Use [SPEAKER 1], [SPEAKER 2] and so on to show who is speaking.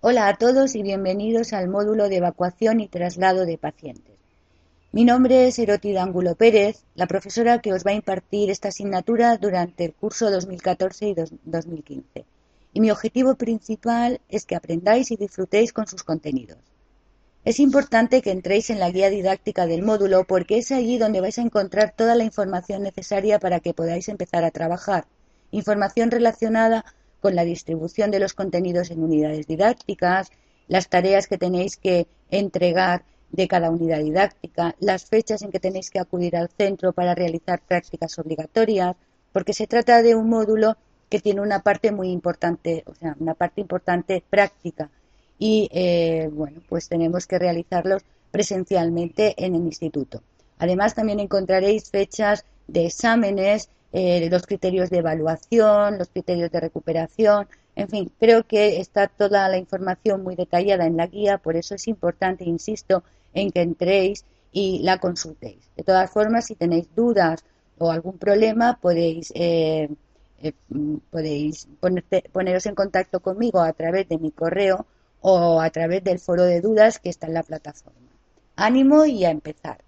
[SPEAKER 1] Hola a todos y bienvenidos al módulo de evacuación y traslado de pacientes. Mi nombre es Erotida Angulo Pérez, la profesora que os va a impartir esta asignatura durante el curso 2014 y 2015. Y mi objetivo principal es que aprendáis y disfrutéis con sus contenidos. Es importante que entréis en la guía didáctica del módulo porque es allí donde vais a encontrar toda la información necesaria para que podáis empezar a trabajar. Información relacionada con la distribución de los contenidos en unidades didácticas, las tareas que tenéis que entregar de cada unidad didáctica, las fechas en que tenéis que acudir al centro para realizar prácticas obligatorias, porque se trata de un módulo que tiene una parte muy importante, o sea, una parte importante práctica y eh, bueno, pues tenemos que realizarlos presencialmente en el instituto. Además, también encontraréis fechas de exámenes eh, los criterios de evaluación, los criterios de recuperación, en fin, creo que está toda la información muy detallada en la guía, por eso es importante, insisto, en que entréis y la consultéis. De todas formas, si tenéis dudas o algún problema, podéis, eh, eh, podéis poneros en contacto conmigo a través de mi correo o a través del foro de dudas que está en la plataforma. Ánimo y a empezar.